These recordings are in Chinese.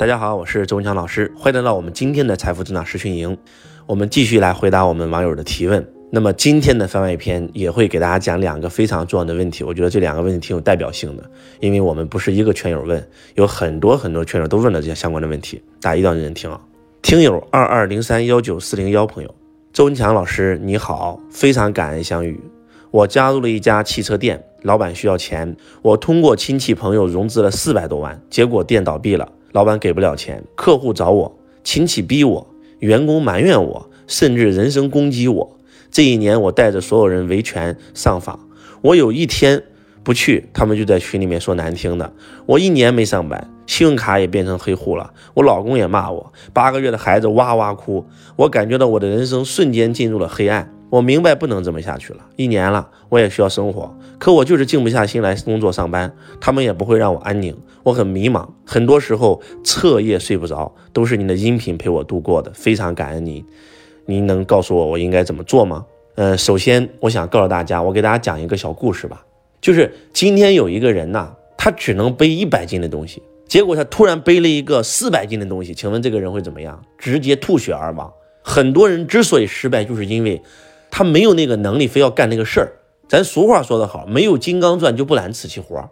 大家好，我是周文强老师，欢迎来到我们今天的财富增长实训营。我们继续来回答我们网友的提问。那么今天的番外篇也会给大家讲两个非常重要的问题，我觉得这两个问题挺有代表性的，因为我们不是一个圈友问，有很多很多圈友都问了这些相关的问题，大家一定要认真听啊。听友二二零三幺九四零幺朋友，周文强老师你好，非常感恩相遇。我加入了一家汽车店，老板需要钱，我通过亲戚朋友融资了四百多万，结果店倒闭了。老板给不了钱，客户找我，亲戚逼我，员工埋怨我，甚至人身攻击我。这一年，我带着所有人维权上访，我有一天不去，他们就在群里面说难听的。我一年没上班，信用卡也变成黑户了，我老公也骂我，八个月的孩子哇哇哭，我感觉到我的人生瞬间进入了黑暗。我明白不能这么下去了，一年了，我也需要生活，可我就是静不下心来工作上班，他们也不会让我安宁，我很迷茫，很多时候彻夜睡不着，都是您的音频陪我度过的，非常感恩您，您能告诉我我应该怎么做吗？呃，首先我想告诉大家，我给大家讲一个小故事吧，就是今天有一个人呐，他只能背一百斤的东西，结果他突然背了一个四百斤的东西，请问这个人会怎么样？直接吐血而亡。很多人之所以失败，就是因为。他没有那个能力，非要干那个事儿。咱俗话说得好，没有金刚钻就不揽瓷器活。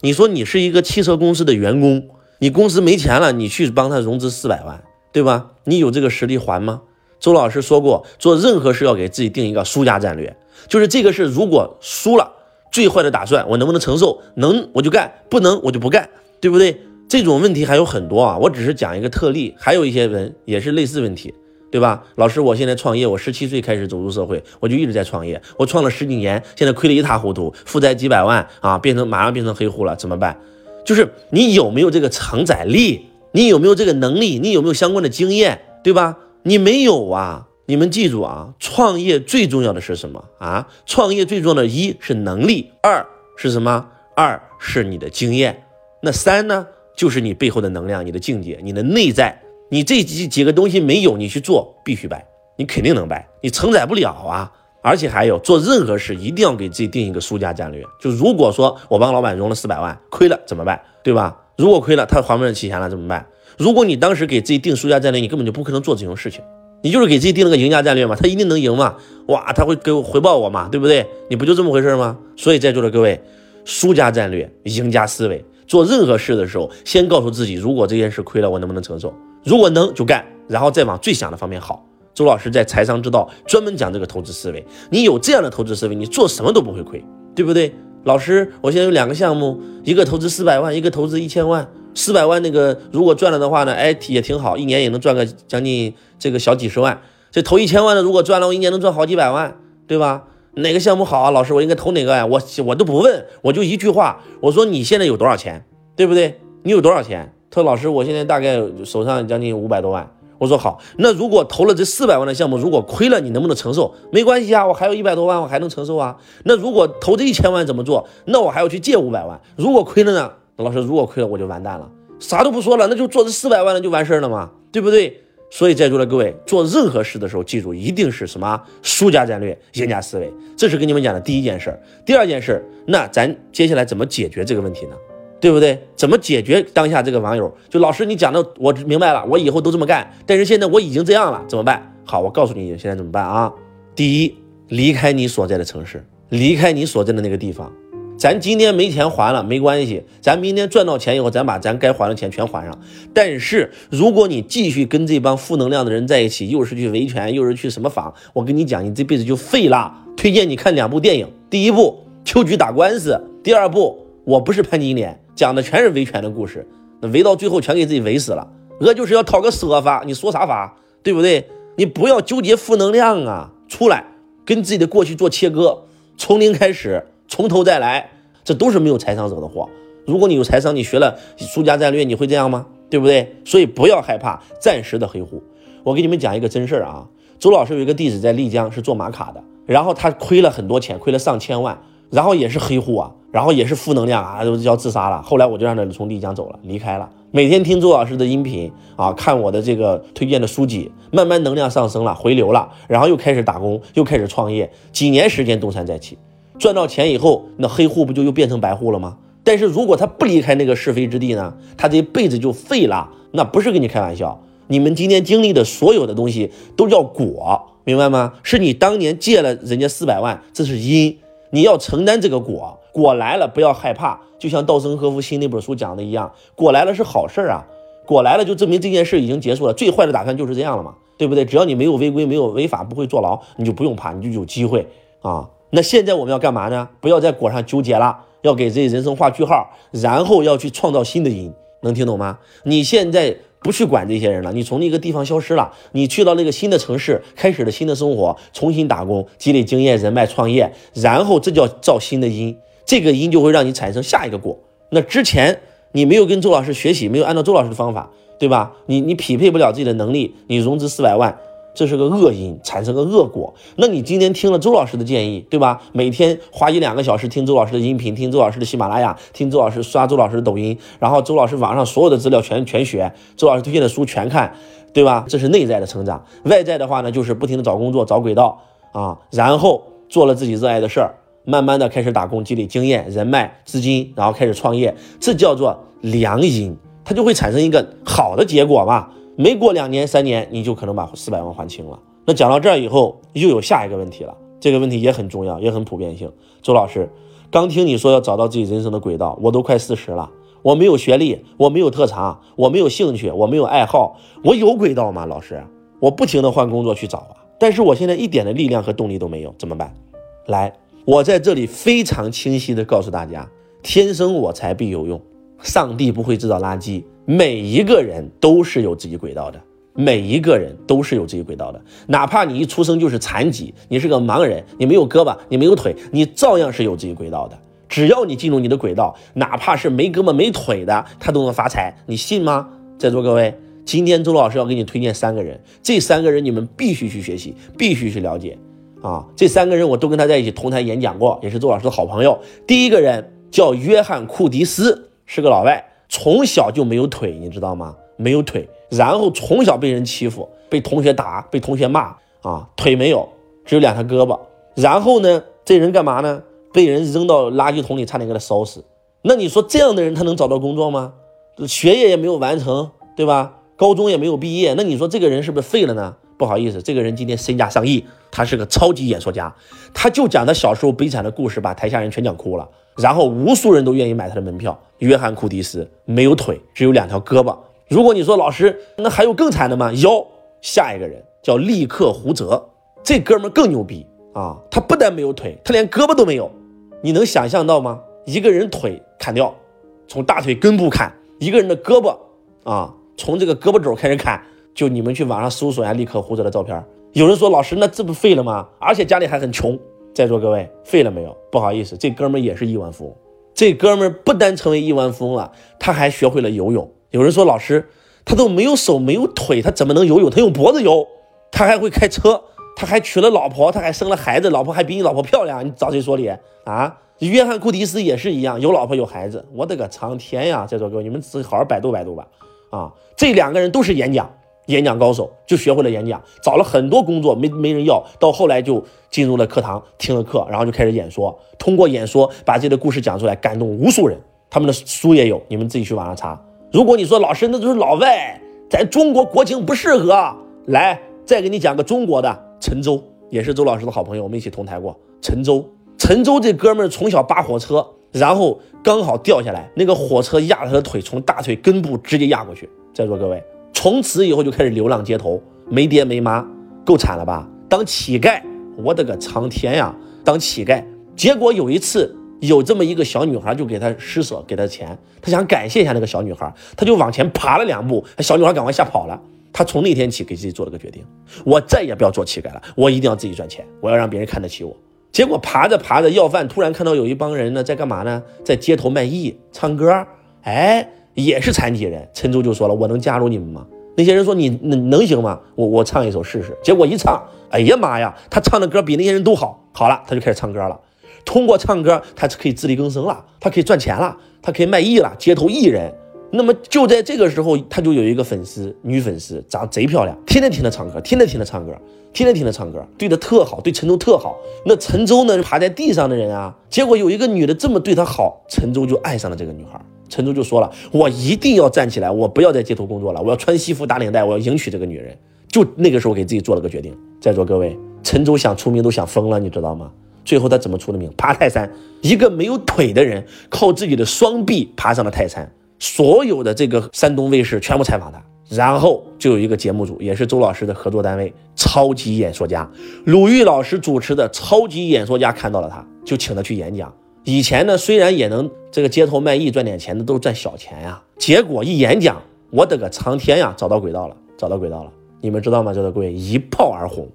你说你是一个汽车公司的员工，你公司没钱了，你去帮他融资四百万，对吧？你有这个实力还吗？周老师说过，做任何事要给自己定一个输家战略，就是这个事如果输了，最坏的打算我能不能承受？能我就干，不能我就不干，对不对？这种问题还有很多啊，我只是讲一个特例，还有一些人也是类似问题。对吧，老师，我现在创业，我十七岁开始走入社会，我就一直在创业，我创了十几年，现在亏得一塌糊涂，负债几百万啊，变成马上变成黑户了，怎么办？就是你有没有这个承载力？你有没有这个能力？你有没有相关的经验？对吧？你没有啊！你们记住啊，创业最重要的是什么啊？创业最重要的一是能力，二是什么？二是你的经验，那三呢？就是你背后的能量，你的境界，你的内在。你这几几个东西没有，你去做必须败，你肯定能败，你承载不了啊！而且还有做任何事一定要给自己定一个输家战略，就如果说我帮老板融了四百万，亏了怎么办？对吧？如果亏了，他还不上起钱了怎么办？如果你当时给自己定输家战略，你根本就不可能做这种事情，你就是给自己定了个赢家战略嘛，他一定能赢嘛？哇，他会给我回报我嘛？对不对？你不就这么回事吗？所以在座的各位，输家战略，赢家思维，做任何事的时候，先告诉自己，如果这件事亏了，我能不能承受？如果能就干，然后再往最想的方面好。周老师在财商之道专门讲这个投资思维，你有这样的投资思维，你做什么都不会亏，对不对？老师，我现在有两个项目，一个投资四百万，一个投资一千万。四百万那个如果赚了的话呢，哎也挺好，一年也能赚个将近这个小几十万。这投一千万的，如果赚了，我一年能赚好几百万，对吧？哪个项目好啊？老师，我应该投哪个呀？我我都不问，我就一句话，我说你现在有多少钱，对不对？你有多少钱？他说：“老师，我现在大概手上将近五百多万。”我说：“好，那如果投了这四百万的项目，如果亏了，你能不能承受？没关系啊，我还有一百多万，我还能承受啊。那如果投这一千万怎么做？那我还要去借五百万。如果亏了呢？老师，如果亏了，我就完蛋了，啥都不说了，那就做这四百万的就完事儿了嘛，对不对？所以在座的各位，做任何事的时候，记住一定是什么输家战略、赢家思维，这是跟你们讲的第一件事儿。第二件事，那咱接下来怎么解决这个问题呢？”对不对？怎么解决当下这个网友？就老师你讲的，我明白了，我以后都这么干。但是现在我已经这样了，怎么办？好，我告诉你现在怎么办啊？第一，离开你所在的城市，离开你所在的那个地方。咱今天没钱还了没关系，咱明天赚到钱以后，咱把咱该还的钱全还上。但是如果你继续跟这帮负能量的人在一起，又是去维权，又是去什么访，我跟你讲，你这辈子就废了。推荐你看两部电影，第一部秋菊打官司，第二部我不是潘金莲。讲的全是维权的故事，那维到最后全给自己维死了。我就是要讨个说法，你说啥法，对不对？你不要纠结负能量啊，出来跟自己的过去做切割，从零开始，从头再来，这都是没有财商惹的祸。如果你有财商，你学了输家战略，你会这样吗？对不对？所以不要害怕暂时的黑户。我给你们讲一个真事儿啊，周老师有一个弟子在丽江是做玛卡的，然后他亏了很多钱，亏了上千万。然后也是黑户啊，然后也是负能量啊，都要自杀了。后来我就让他从丽江走了，离开了。每天听周老师的音频啊，看我的这个推荐的书籍，慢慢能量上升了，回流了，然后又开始打工，又开始创业，几年时间东山再起，赚到钱以后，那黑户不就又变成白户了吗？但是如果他不离开那个是非之地呢，他这一辈子就废了，那不是跟你开玩笑。你们今天经历的所有的东西都叫果，明白吗？是你当年借了人家四百万，这是因，你要承担这个果。果来了不要害怕，就像稻盛和夫新那本书讲的一样，果来了是好事啊，果来了就证明这件事已经结束了。最坏的打算就是这样了嘛，对不对？只要你没有违规，没有违法，不会坐牢，你就不用怕，你就有机会啊。那现在我们要干嘛呢？不要在果上纠结了，要给自己人生画句号，然后要去创造新的因，能听懂吗？你现在。不去管这些人了，你从那个地方消失了，你去到那个新的城市，开始了新的生活，重新打工，积累经验、人脉、创业，然后这叫造新的因，这个因就会让你产生下一个果。那之前你没有跟周老师学习，没有按照周老师的方法，对吧？你你匹配不了自己的能力，你融资四百万。这是个恶因，产生个恶果。那你今天听了周老师的建议，对吧？每天花一两个小时听周老师的音频，听周老师的喜马拉雅，听周老师刷周老师的抖音，然后周老师网上所有的资料全全学，周老师推荐的书全看，对吧？这是内在的成长。外在的话呢，就是不停的找工作、找轨道啊，然后做了自己热爱的事儿，慢慢的开始打工，积累经验、人脉、资金，然后开始创业，这叫做良因，它就会产生一个好的结果嘛。没过两年三年，你就可能把四百万还清了。那讲到这儿以后，又有下一个问题了。这个问题也很重要，也很普遍性。周老师，刚听你说要找到自己人生的轨道，我都快四十了，我没有学历，我没有特长，我没有兴趣，我没有爱好，我有轨道吗？老师，我不停的换工作去找啊，但是我现在一点的力量和动力都没有，怎么办？来，我在这里非常清晰的告诉大家：天生我材必有用，上帝不会制造垃圾。每一个人都是有自己轨道的，每一个人都是有自己轨道的。哪怕你一出生就是残疾，你是个盲人，你没有胳膊，你没有腿，你照样是有自己轨道的。只要你进入你的轨道，哪怕是没胳膊没腿的，他都能发财，你信吗？在座各位，今天周老师要给你推荐三个人，这三个人你们必须去学习，必须去了解啊！这三个人我都跟他在一起同台演讲过，也是周老师的好朋友。第一个人叫约翰库迪斯，是个老外。从小就没有腿，你知道吗？没有腿，然后从小被人欺负，被同学打，被同学骂啊，腿没有，只有两条胳膊。然后呢，这人干嘛呢？被人扔到垃圾桶里，差点给他烧死。那你说这样的人他能找到工作吗？学业也没有完成，对吧？高中也没有毕业，那你说这个人是不是废了呢？不好意思，这个人今天身价上亿，他是个超级演说家，他就讲他小时候悲惨的故事，把台下人全讲哭了。然后无数人都愿意买他的门票。约翰库迪斯没有腿，只有两条胳膊。如果你说老师，那还有更惨的吗？有，下一个人叫利克胡泽，这哥们更牛逼啊！他不但没有腿，他连胳膊都没有。你能想象到吗？一个人腿砍掉，从大腿根部砍；一个人的胳膊啊，从这个胳膊肘开始砍。就你们去网上搜索一下利克胡泽的照片。有人说老师，那这不废了吗？而且家里还很穷。在座各位，废了没有？不好意思，这哥们也是亿万富翁。这哥们不单成为亿万富翁了，他还学会了游泳。有人说老师，他都没有手没有腿，他怎么能游泳？他用脖子游。他还会开车，他还娶了老婆，他还生了孩子，老婆还比你老婆漂亮。你找谁说理啊？约翰库迪斯也是一样，有老婆有孩子。我的个苍天呀！在座各位，你们自己好好百度百度吧。啊，这两个人都是演讲。演讲高手就学会了演讲，找了很多工作没没人要，到后来就进入了课堂听了课，然后就开始演说，通过演说把自己的故事讲出来，感动无数人。他们的书也有，你们自己去网上查。如果你说老师那都是老外，咱中国国情不适合，来再给你讲个中国的陈舟，也是周老师的好朋友，我们一起同台过。陈舟，陈舟这哥们儿从小扒火车，然后刚好掉下来，那个火车压了他的腿，从大腿根部直接压过去。在座各位。从此以后就开始流浪街头，没爹没妈，够惨了吧？当乞丐，我的个苍天呀！当乞丐，结果有一次有这么一个小女孩，就给他施舍，给他钱，他想感谢一下那个小女孩，他就往前爬了两步，小女孩赶快吓跑了。他从那天起给自己做了个决定，我再也不要做乞丐了，我一定要自己赚钱，我要让别人看得起我。结果爬着爬着要饭，突然看到有一帮人呢在干嘛呢？在街头卖艺唱歌，哎。也是残疾人，陈州就说了：“我能加入你们吗？”那些人说：“你能能行吗？我我唱一首试试。”结果一唱，哎呀妈呀，他唱的歌比那些人都好。好了，他就开始唱歌了。通过唱歌，他可以自力更生了，他可以赚钱了，他可以卖艺了，街头艺人。那么就在这个时候，他就有一个粉丝，女粉丝，长得贼漂亮，天天听他唱歌，天天听他唱歌，天天听他唱歌，对他特好，对陈州特好。那陈州呢，爬在地上的人啊，结果有一个女的这么对他好，陈州就爱上了这个女孩。陈舟就说了，我一定要站起来，我不要在街头工作了，我要穿西服打领带，我要迎娶这个女人。就那个时候给自己做了个决定，在座各位，陈舟想出名都想疯了，你知道吗？最后他怎么出的名？爬泰山，一个没有腿的人，靠自己的双臂爬上了泰山。所有的这个山东卫视全部采访他，然后就有一个节目组，也是周老师的合作单位，超级演说家鲁豫老师主持的超级演说家看到了他，就请他去演讲。以前呢，虽然也能这个街头卖艺赚点钱的，都是赚小钱呀。结果一演讲，我的个苍天呀，找到轨道了，找到轨道了。你们知道吗？这个各位一炮而红，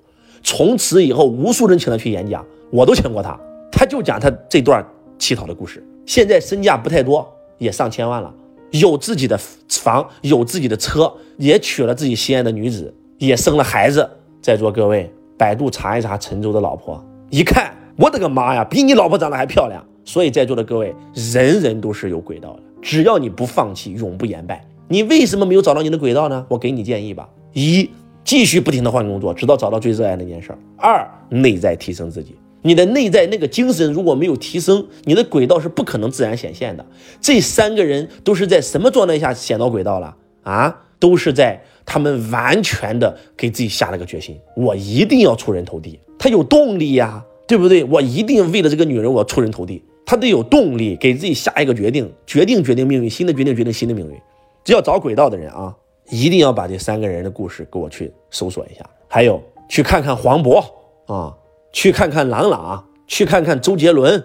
从此以后无数人请他去演讲，我都请过他，他就讲他这段乞讨的故事。现在身价不太多，也上千万了，有自己的房，有自己的车，也娶了自己心爱的女子，也生了孩子。在座各位，百度查一查陈舟的老婆，一看，我的个妈呀，比你老婆长得还漂亮。所以在座的各位，人人都是有轨道的，只要你不放弃，永不言败。你为什么没有找到你的轨道呢？我给你建议吧。一，继续不停的换工作，直到找到最热爱那件事儿。二，内在提升自己，你的内在那个精神如果没有提升，你的轨道是不可能自然显现的。这三个人都是在什么状态下显到轨道了啊？都是在他们完全的给自己下了个决心，我一定要出人头地。他有动力呀，对不对？我一定为了这个女人，我要出人头地。他得有动力，给自己下一个决定，决定决定命运，新的决定决定新的命运。只要找轨道的人啊。一定要把这三个人的故事给我去搜索一下，还有去看看黄渤啊，去看看郎朗，去看看周杰伦，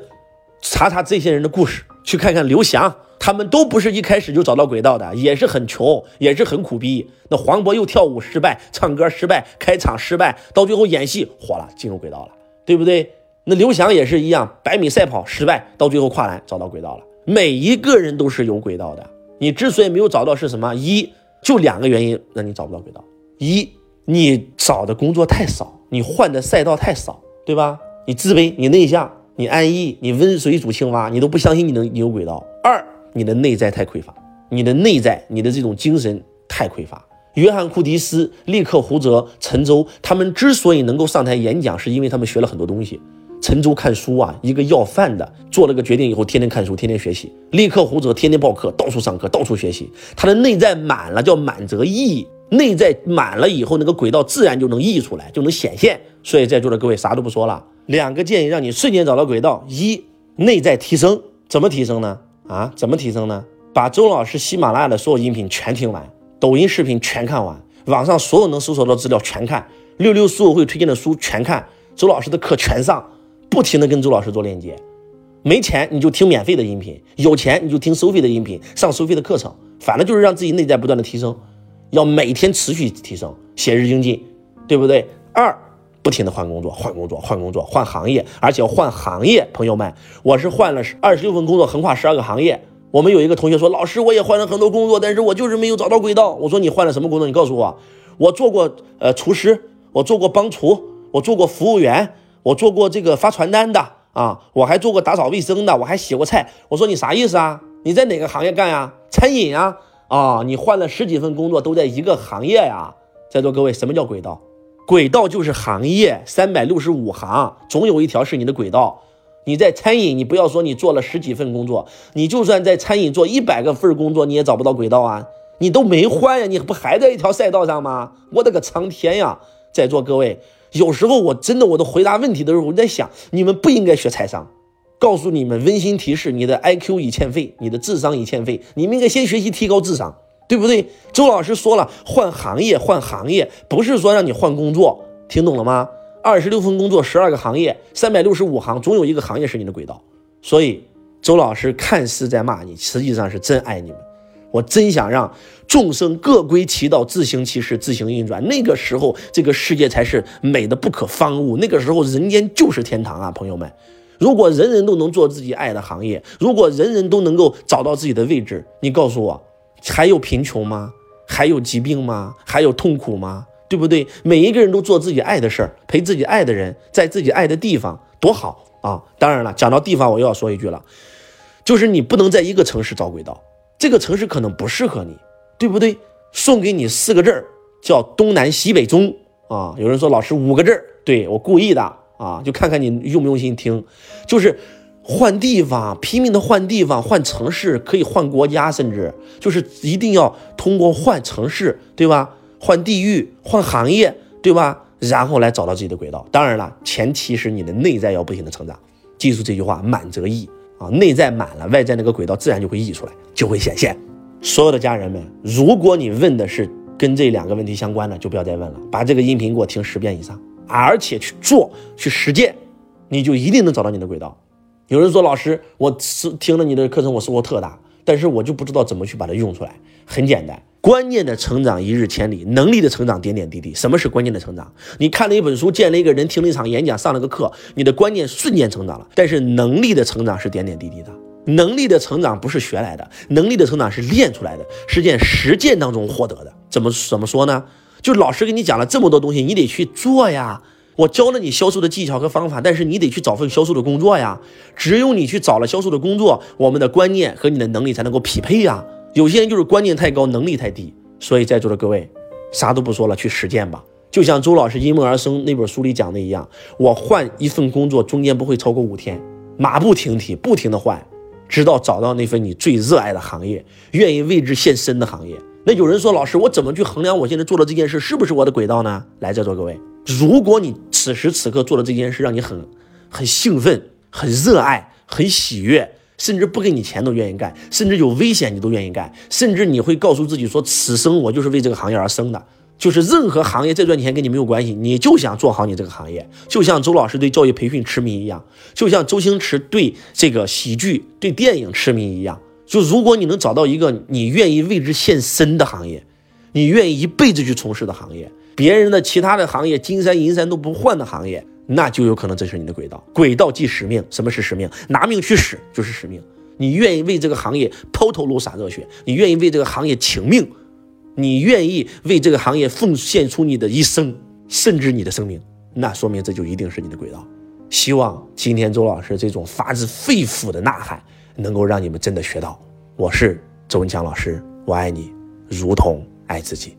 查查这些人的故事，去看看刘翔，他们都不是一开始就找到轨道的，也是很穷，也是很苦逼。那黄渤又跳舞失败，唱歌失败，开场失败，到最后演戏火了，进入轨道了，对不对？那刘翔也是一样，百米赛跑失败，到最后跨栏找到轨道了。每一个人都是有轨道的，你之所以没有找到是什么？一就两个原因让你找不到轨道：一，你找的工作太少，你换的赛道太少，对吧？你自卑，你内向，你安逸，你温水煮青蛙，你都不相信你能有轨道。二，你的内在太匮乏，你的内在，你的这种精神太匮乏。约翰·库迪斯、利克胡泽、陈舟，他们之所以能够上台演讲，是因为他们学了很多东西。陈舟看书啊，一个要饭的，做了个决定以后，天天看书，天天学习。立刻胡泽天天报课，到处上课，到处学习。他的内在满了，叫满则溢。内在满了以后，那个轨道自然就能溢出来，就能显现。所以在座的各位啥都不说了，两个建议让你瞬间找到轨道：一，内在提升，怎么提升呢？啊，怎么提升呢？把周老师喜马拉雅的所有音频全听完，抖音视频全看完，网上所有能搜索到资料全看，六六书友会推荐的书全看，周老师的课全上。不停的跟周老师做链接，没钱你就听免费的音频，有钱你就听收费的音频，上收费的课程，反正就是让自己内在不断的提升，要每天持续提升，写日精进，对不对？二，不停的换工作，换工作，换工作，换行业，而且要换行业。朋友们，我是换了二十六份工作，横跨十二个行业。我们有一个同学说，老师我也换了很多工作，但是我就是没有找到轨道。我说你换了什么工作？你告诉我。我做过呃厨师，我做过帮厨，我做过服务员。我做过这个发传单的啊，我还做过打扫卫生的，我还洗过菜。我说你啥意思啊？你在哪个行业干呀？餐饮啊？啊，你换了十几份工作都在一个行业呀？在座各位，什么叫轨道？轨道就是行业，三百六十五行，总有一条是你的轨道。你在餐饮，你不要说你做了十几份工作，你就算在餐饮做一百个份工作，你也找不到轨道啊！你都没换呀，你不还在一条赛道上吗？我的个苍天呀！在座各位。有时候我真的，我都回答问题的时候，我在想，你们不应该学财商。告诉你们温馨提示：你的 IQ 已欠费，你的智商已欠费，你们应该先学习提高智商，对不对？周老师说了，换行业，换行业，不是说让你换工作，听懂了吗？二十六份工作，十二个行业，三百六十五行，总有一个行业是你的轨道。所以，周老师看似在骂你，实际上是真爱你们。我真想让众生各归其道，自行其事，自行运转。那个时候，这个世界才是美的不可方物。那个时候，人间就是天堂啊，朋友们！如果人人都能做自己爱的行业，如果人人都能够找到自己的位置，你告诉我，还有贫穷吗？还有疾病吗？还有痛苦吗？对不对？每一个人都做自己爱的事儿，陪自己爱的人，在自己爱的地方，多好啊！当然了，讲到地方，我又要说一句了，就是你不能在一个城市找轨道。这个城市可能不适合你，对不对？送给你四个字儿，叫东南西北中啊。有人说老师五个字儿，对我故意的啊，就看看你用不用心听。就是换地方，拼命的换地方、换城市，可以换国家，甚至就是一定要通过换城市，对吧？换地域、换行业，对吧？然后来找到自己的轨道。当然了，前提是你的内在要不停的成长。记住这句话：满则溢啊，内在满了，外在那个轨道自然就会溢出来，就会显现。所有的家人们，如果你问的是跟这两个问题相关的，就不要再问了，把这个音频给我听十遍以上，而且去做、去实践，你就一定能找到你的轨道。有人说：“老师，我是听了你的课程，我收获特大，但是我就不知道怎么去把它用出来。”很简单，观念的成长一日千里，能力的成长点点滴滴。什么是关键的成长？你看了一本书，见了一个人，听了一场演讲，上了个课，你的观念瞬间成长了。但是能力的成长是点点滴滴的。能力的成长不是学来的，能力的成长是练出来的，是件实践当中获得的。怎么怎么说呢？就老师给你讲了这么多东西，你得去做呀。我教了你销售的技巧和方法，但是你得去找份销售的工作呀。只有你去找了销售的工作，我们的观念和你的能力才能够匹配呀。有些人就是观念太高，能力太低。所以在座的各位，啥都不说了，去实践吧。就像周老师《因梦而生》那本书里讲的一样，我换一份工作中间不会超过五天，马不停蹄，不停的换。直到找到那份你最热爱的行业，愿意为之献身的行业。那有人说，老师，我怎么去衡量我现在做的这件事是不是我的轨道呢？来，在座各位，如果你此时此刻做的这件事让你很很兴奋、很热爱、很喜悦，甚至不给你钱都愿意干，甚至有危险你都愿意干，甚至你会告诉自己说，此生我就是为这个行业而生的。就是任何行业再赚钱跟你没有关系，你就想做好你这个行业，就像周老师对教育培训痴迷一样，就像周星驰对这个喜剧、对电影痴迷一样。就如果你能找到一个你愿意为之献身的行业，你愿意一辈子去从事的行业，别人的其他的行业金山银山都不换的行业，那就有可能这是你的轨道。轨道即使命，什么是使命？拿命去使就是使命。你愿意为这个行业抛头颅洒热血，你愿意为这个行业请命。你愿意为这个行业奉献出你的一生，甚至你的生命，那说明这就一定是你的轨道。希望今天周老师这种发自肺腑的呐喊，能够让你们真的学到。我是周文强老师，我爱你，如同爱自己。